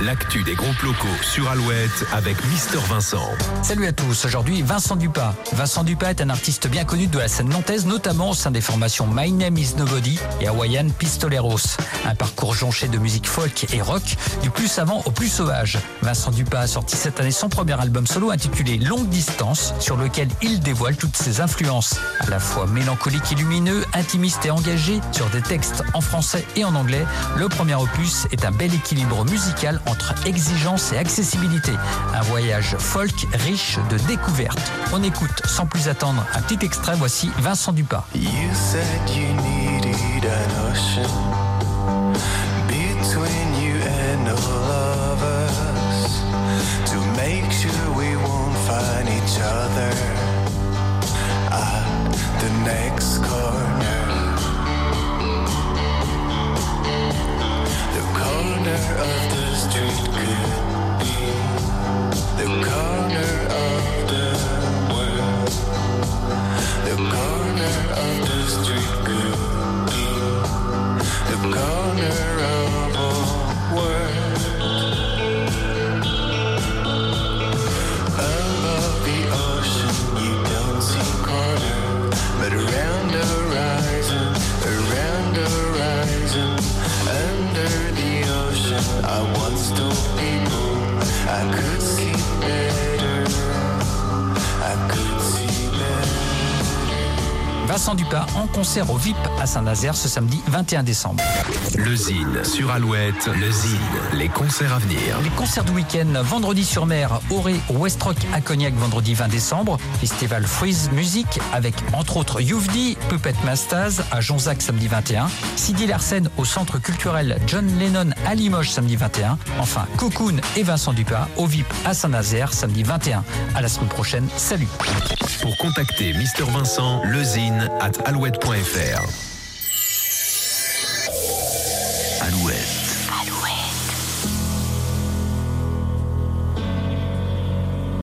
l'actu des groupes locaux sur Alouette avec Mister Vincent. Salut à tous, aujourd'hui Vincent Dupas. Vincent Dupas est un artiste bien connu de la scène nantaise, notamment au sein des formations My Name is Nobody et Hawaiian Pistoleros. Un parcours jonché de musique folk et rock, du plus savant au plus sauvage. Vincent Dupas a sorti cette année son premier album solo intitulé Longue Distance, sur lequel il dévoile toutes ses influences, à la fois mélancolique et lumineux, intimiste et engagé, sur des textes en français et en anglais. Le premier opus est un bel équilibre musical entre exigence et accessibilité. Un voyage folk riche de découvertes. On écoute sans plus attendre un petit extrait, voici Vincent Dupas. You said you needed an ocean between you and all of us to make sure we won't find each other at the next corner. back. Vincent Dupas en concert au VIP à Saint-Nazaire ce samedi 21 décembre. Le Zine sur Alouette, le Zine, les concerts à venir. Les concerts du week-end, vendredi sur mer, Auré, Westrock à Cognac, vendredi 20 décembre. Festival Freeze Music avec entre autres Youvdi, Puppet Mastaz à Jonzac samedi 21. Sidi Larsen au centre culturel John Lennon à Limoges samedi 21. Enfin, Cocoon et Vincent Dupas au VIP à Saint-Nazaire samedi 21. À la semaine prochaine. Salut. Pour contacter Mister Vincent, lezine at alouette.fr.